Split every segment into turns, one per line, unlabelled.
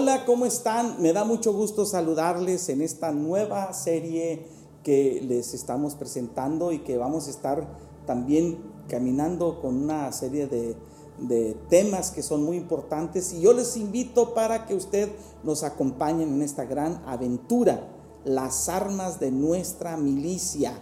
Hola, ¿cómo están? Me da mucho gusto saludarles en esta nueva serie que les estamos presentando y que vamos a estar también caminando con una serie de, temas que son muy importantes y yo les invito para que usted nos acompañe en esta gran aventura, las armas de nuestra milicia.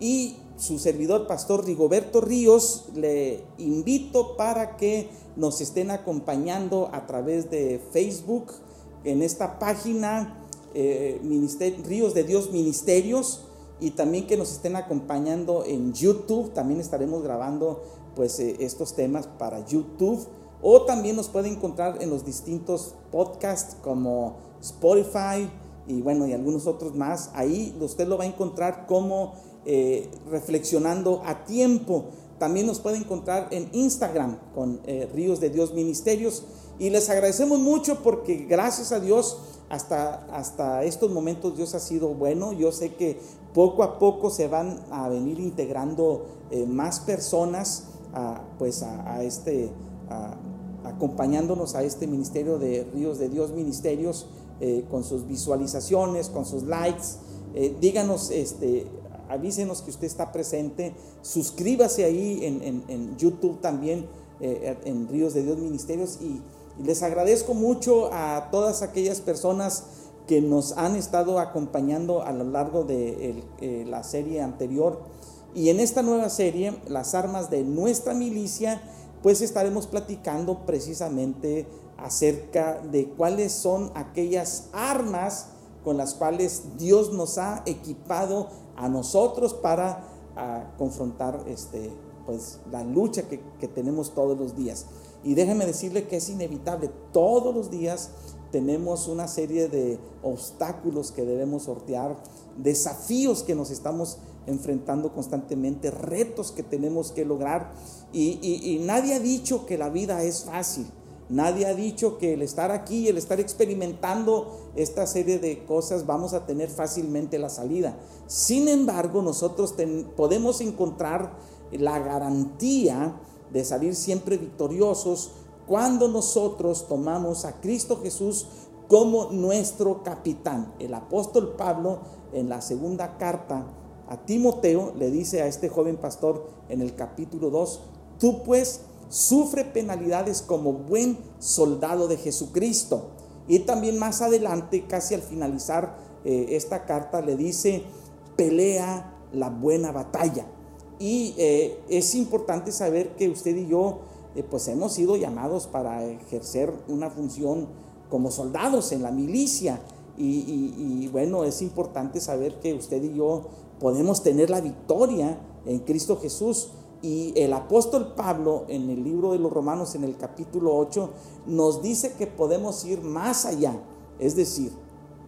Y su servidor, Pastor Rigoberto Ríos, le invito para que nos estén acompañando a través de Facebook en esta página eh, Ríos de Dios Ministerios y también que nos estén acompañando en YouTube. También estaremos grabando pues eh, estos temas para YouTube o también nos puede encontrar en los distintos podcasts como Spotify y bueno y algunos otros más. Ahí usted lo va a encontrar como eh, reflexionando a tiempo. También nos puede encontrar en Instagram con eh, Ríos de Dios Ministerios. Y les agradecemos mucho porque gracias a Dios hasta, hasta estos momentos Dios ha sido bueno. Yo sé que poco a poco se van a venir integrando eh, más personas a, pues a, este, acompañándonos a este ministerio de Ríos de Dios Ministerios con sus visualizaciones, con sus likes. díganos este, avísenos que usted está presente, suscríbase ahí en, YouTube también, eh, en Ríos de Dios Ministerios y, les agradezco mucho a todas aquellas personas que nos han estado acompañando a lo largo de eh, la serie anterior. Y en esta nueva serie, las armas de nuestra milicia, pues estaremos platicando precisamente acerca de cuáles son aquellas armas con las cuales Dios nos ha equipado a nosotros para confrontar este, pues, la lucha que, tenemos todos los días. Y déjeme decirle que es inevitable, todos los días tenemos una serie de obstáculos que debemos sortear, desafíos que nos estamos enfrentando constantemente, retos que tenemos que lograr. Y, nadie ha dicho que la vida es fácil. Nadie ha dicho que el estar aquí, el estar experimentando esta serie de cosas, vamos a tener fácilmente la salida. Sin embargo, nosotros podemos encontrar la garantía de salir siempre victoriosos cuando nosotros tomamos a Cristo Jesús como nuestro capitán. El apóstol Pablo en la segunda carta a Timoteo le dice a este joven pastor en el capítulo 2, tú pues sufre penalidades como buen soldado de Jesucristo. Y también más adelante, casi al finalizar eh, esta carta, le dice, pelea la buena batalla. Y eh, es importante saber que usted y yo, eh, pues hemos sido llamados para ejercer una función como soldados en la milicia. y bueno, es importante saber que usted y yo podemos tener la victoria en Cristo Jesús y el apóstol Pablo en el libro de los Romanos, en el capítulo 8, nos dice que podemos ir más allá. Es decir,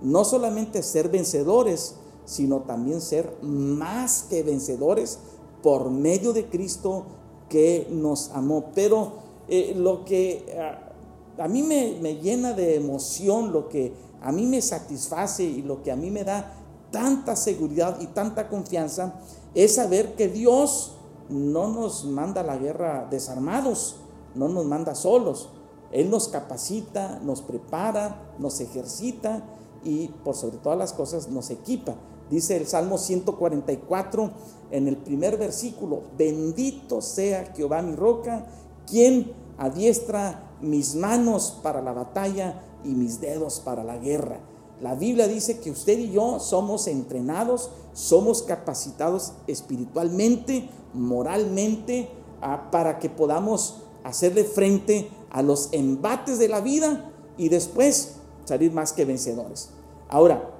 no solamente ser vencedores, sino también ser más que vencedores por medio de Cristo que nos amó. Pero eh, lo que a, a mí me, me llena de emoción, lo que a mí me satisface y lo que a mí me da tanta seguridad y tanta confianza es saber que Dios no nos manda la guerra desarmados, no nos manda solos. Él nos capacita, nos prepara, nos ejercita y por sobre todas las cosas nos equipa. Dice el Salmo 144 en el primer versículo, bendito sea Jehová mi roca, quien adiestra mis manos para la batalla y mis dedos para la guerra. La Biblia dice que usted y yo somos entrenados, somos capacitados espiritualmente, moralmente, ah, para que podamos hacerle frente a los embates de la vida y después salir más que vencedores. Ahora,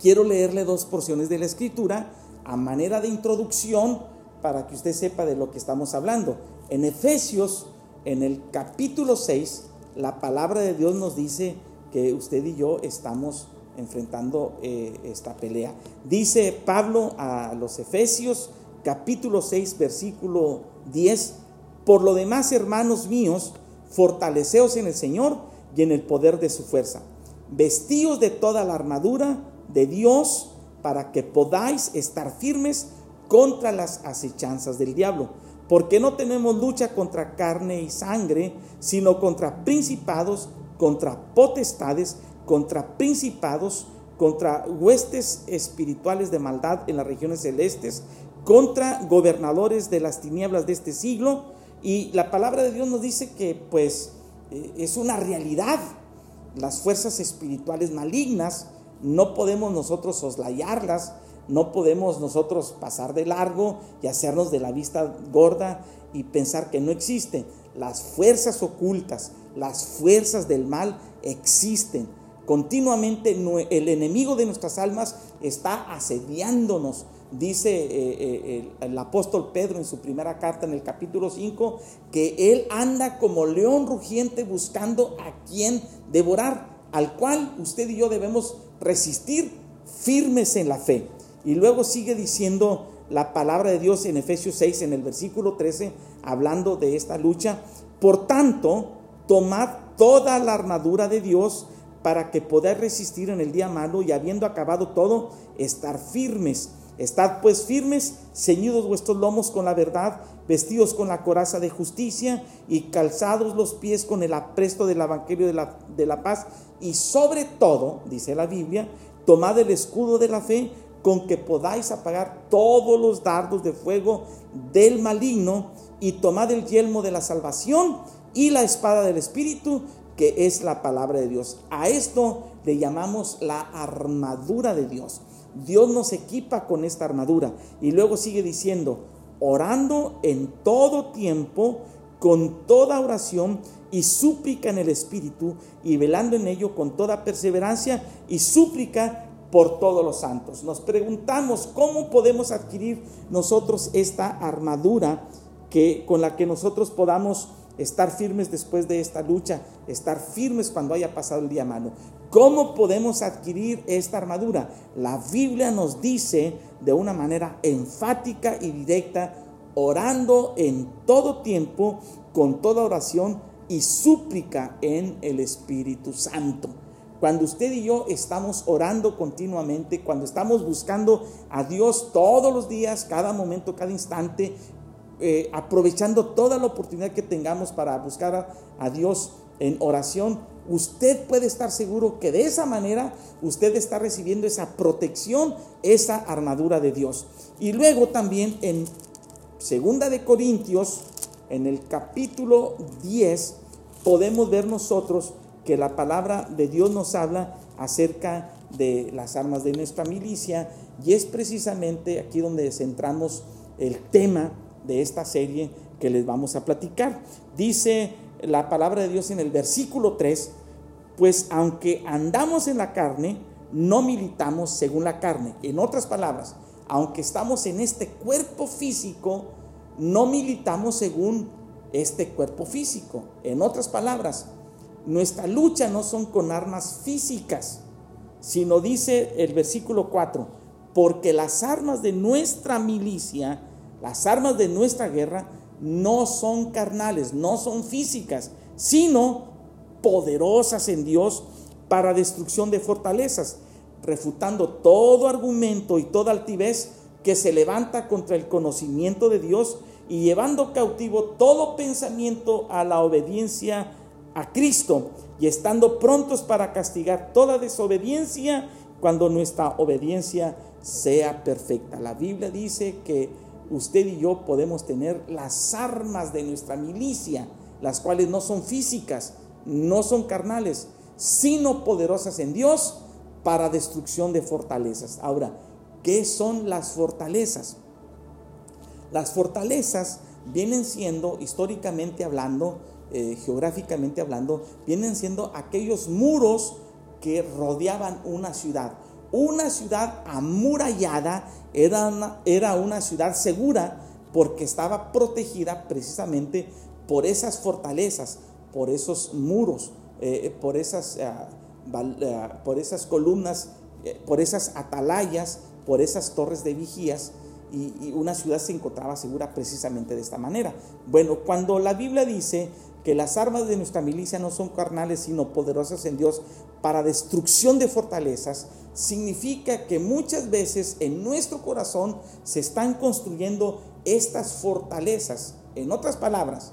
quiero leerle dos porciones de la escritura a manera de introducción para que usted sepa de lo que estamos hablando. En Efesios, en el capítulo 6, la palabra de Dios nos dice que usted y yo estamos enfrentando eh, esta pelea. Dice Pablo a los Efesios, capítulo 6, versículo 10, por lo demás, hermanos míos, fortaleceos en el Señor y en el poder de su fuerza. Vestíos de toda la armadura de Dios para que podáis estar firmes contra las acechanzas del diablo. Porque no tenemos lucha contra carne y sangre, sino contra principados, contra potestades, contra principados, contra huestes espirituales de maldad en las regiones celestes, contra gobernadores de las tinieblas de este siglo. Y la palabra de Dios nos dice que pues eh, es una realidad. Las fuerzas espirituales malignas no podemos nosotros soslayarlas, no podemos nosotros pasar de largo y hacernos de la vista gorda y pensar que no existen. Las fuerzas ocultas, las fuerzas del mal existen. Continuamente el enemigo de nuestras almas está asediándonos. Dice eh, eh, el, apóstol Pedro en su primera carta en el capítulo 5 que él anda como león rugiente buscando a quien devorar, al cual usted y yo debemos resistir firmes en la fe. Y luego sigue diciendo la palabra de Dios en Efesios 6, en el versículo 13, hablando de esta lucha. Por tanto, tomad toda la armadura de Dios para que podáis resistir en el día malo y habiendo acabado todo, estar firmes. Estad pues firmes, ceñidos vuestros lomos con la verdad, vestidos con la coraza de justicia y calzados los pies con el apresto del evangelio de la, de la paz. Y sobre todo, dice la Biblia, tomad el escudo de la fe con que podáis apagar todos los dardos de fuego del maligno y tomad el yelmo de la salvación y la espada del Espíritu, que es la palabra de Dios. A esto le llamamos la armadura de Dios. Dios nos equipa con esta armadura. Y luego sigue diciendo, orando en todo tiempo, con toda oración y súplica en el Espíritu, y velando en ello con toda perseverancia y súplica por todos los santos. Nos preguntamos cómo podemos adquirir nosotros esta armadura que, con la que nosotros podamos estar firmes después de esta lucha, estar firmes cuando haya pasado el día malo. ¿Cómo podemos adquirir esta armadura? La Biblia nos dice de una manera enfática y directa, orando en todo tiempo, con toda oración y súplica en el Espíritu Santo. Cuando usted y yo estamos orando continuamente, cuando estamos buscando a Dios todos los días, cada momento, cada instante, eh, aprovechando toda la oportunidad que tengamos para buscar a, a Dios en oración, usted puede estar seguro que de esa manera usted está recibiendo esa protección, esa armadura de Dios. Y luego también en Segunda de Corintios, en el capítulo 10, podemos ver nosotros que la palabra de Dios nos habla acerca de las armas de nuestra milicia y es precisamente aquí donde centramos el tema de esta serie que les vamos a platicar. Dice la palabra de Dios en el versículo 3, pues aunque andamos en la carne, no militamos según la carne. En otras palabras, aunque estamos en este cuerpo físico, no militamos según este cuerpo físico. En otras palabras, nuestra lucha no son con armas físicas, sino dice el versículo 4, porque las armas de nuestra milicia, las armas de nuestra guerra, no son carnales, no son físicas, sino poderosas en Dios para destrucción de fortalezas, refutando todo argumento y toda altivez que se levanta contra el conocimiento de Dios y llevando cautivo todo pensamiento a la obediencia a Cristo y estando prontos para castigar toda desobediencia cuando nuestra obediencia sea perfecta. La Biblia dice que usted y yo podemos tener las armas de nuestra milicia, las cuales no son físicas, no son carnales, sino poderosas en Dios para destrucción de fortalezas. Ahora, ¿qué son las fortalezas? Las fortalezas vienen siendo, históricamente hablando, eh, geográficamente hablando, vienen siendo aquellos muros que rodeaban una ciudad. Una ciudad amurallada era una, era una ciudad segura porque estaba protegida precisamente por esas fortalezas, por esos muros, eh, por, esas, ah, ah, por esas columnas, eh, por esas atalayas, por esas torres de vigías, y, una ciudad se encontraba segura precisamente de esta manera. Bueno, cuando la Biblia dice que las armas de nuestra milicia no son carnales, sino poderosas en Dios para destrucción de fortalezas, significa que muchas veces en nuestro corazón se están construyendo estas fortalezas. En otras palabras,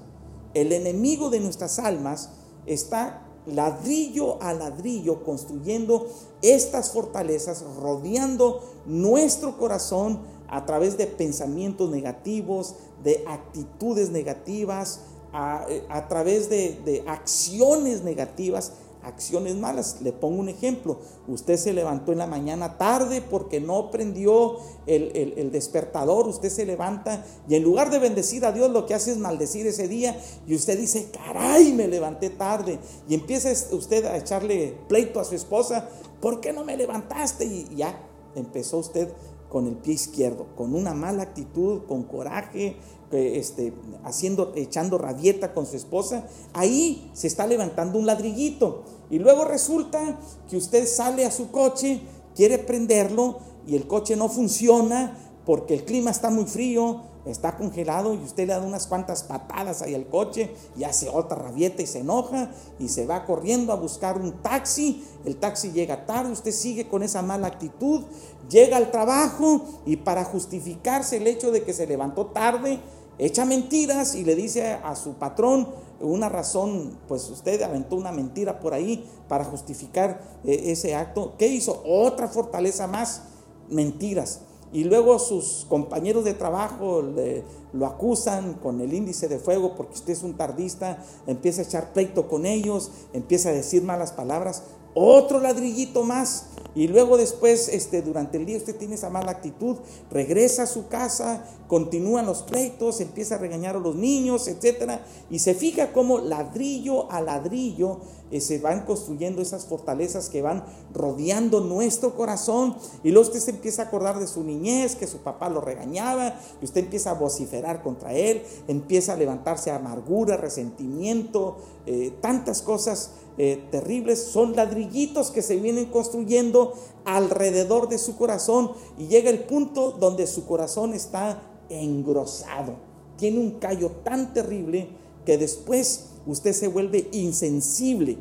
el enemigo de nuestras almas está ladrillo a ladrillo construyendo estas fortalezas, rodeando nuestro corazón a través de pensamientos negativos, de actitudes negativas, a, través de, de acciones negativas acciones malas. Le pongo un ejemplo. Usted se levantó en la mañana tarde porque no prendió el, despertador. Usted se levanta y en lugar de bendecir a Dios lo que hace es maldecir ese día. Y usted dice, caray, me levanté tarde. Y empieza usted a echarle pleito a su esposa. ¿Por qué no me levantaste? Y ya empezó usted con el pie izquierdo, con una mala actitud, con coraje, este, haciendo, echando rabieta con su esposa, ahí se está levantando un ladrillito. Y luego resulta que usted sale a su coche, quiere prenderlo y el coche no funciona porque el clima está muy frío, está congelado y usted le da unas cuantas patadas ahí al coche y hace otra rabieta y se enoja y se va corriendo a buscar un taxi. El taxi llega tarde, usted sigue con esa mala actitud, llega al trabajo y para justificarse el hecho de que se levantó tarde, echa mentiras y le dice a su patrón una razón, pues usted aventó una mentira por ahí para justificar eh, ese acto. ¿Qué hizo? Otra fortaleza más, mentiras. Y luego sus compañeros de trabajo le, lo acusan con el índice de fuego porque usted es un tardista, empieza a echar pleito con ellos, empieza a decir malas palabras otro ladrillito más. Y luego después, este, durante el día usted tiene esa mala actitud, regresa a su casa, continúan los pleitos, empieza a regañar a los niños, etcétera, y se fija cómo ladrillo a ladrillo eh, se van construyendo esas fortalezas que van rodeando nuestro corazón. Y luego usted se empieza a acordar de su niñez, que su papá lo regañaba, y usted empieza a vociferar contra él, empieza a levantarse amargura, resentimiento, eh, tantas cosas eh, terribles, son ladrillitos que se vienen construyendo alrededor de su corazón y llega el punto donde su corazón está engrosado, tiene un callo tan terrible que después usted se vuelve insensible.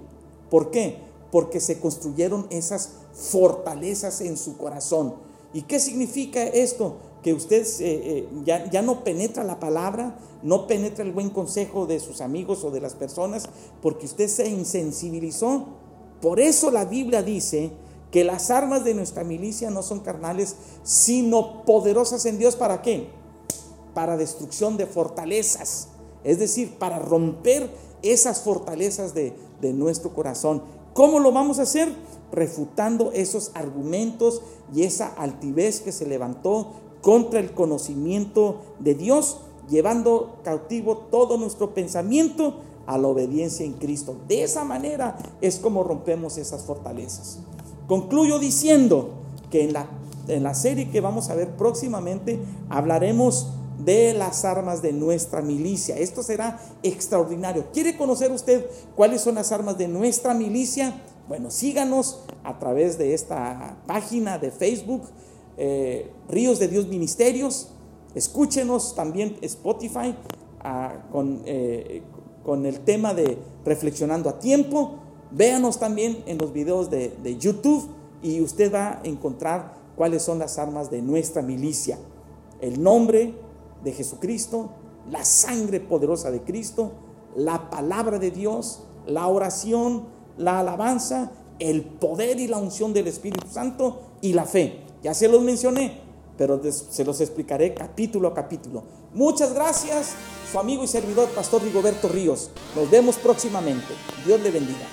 ¿Por qué? Porque se construyeron esas fortalezas en su corazón. ¿Y qué significa esto? Que usted eh, eh, ya, ya no penetra la palabra, no penetra el buen consejo de sus amigos o de las personas porque usted se insensibilizó. Por eso la Biblia dice que las armas de nuestra milicia no son carnales, sino poderosas en Dios. ¿Para qué? Para destrucción de fortalezas. Es decir, para romper esas fortalezas de, de nuestro corazón. ¿Cómo lo vamos a hacer? Refutando esos argumentos y esa altivez que se levantó contra el conocimiento de Dios llevando cautivo todo nuestro pensamiento a la obediencia en Cristo. De esa manera es como rompemos esas fortalezas. Concluyo diciendo que en la, en la serie que vamos a ver próximamente hablaremos de las armas de nuestra milicia. Esto será extraordinario. ¿Quiere conocer usted cuáles son las armas de nuestra milicia? Bueno, síganos a través de esta página de Facebook, eh, Ríos de Dios Ministerios. Escúchenos también Spotify ah, eh, con, el tema de Reflexionando a Tiempo. Véanos también en los videos de, de YouTube y usted va a encontrar cuáles son las armas de nuestra milicia. El nombre de Jesucristo, la sangre poderosa de Cristo, la palabra de Dios, la oración, la alabanza, el poder y la unción del Espíritu Santo y la fe. Ya se los mencioné, pero se los explicaré capítulo a capítulo. Muchas gracias, su amigo y servidor, Pastor Rigoberto Ríos. Nos vemos próximamente. Dios le bendiga.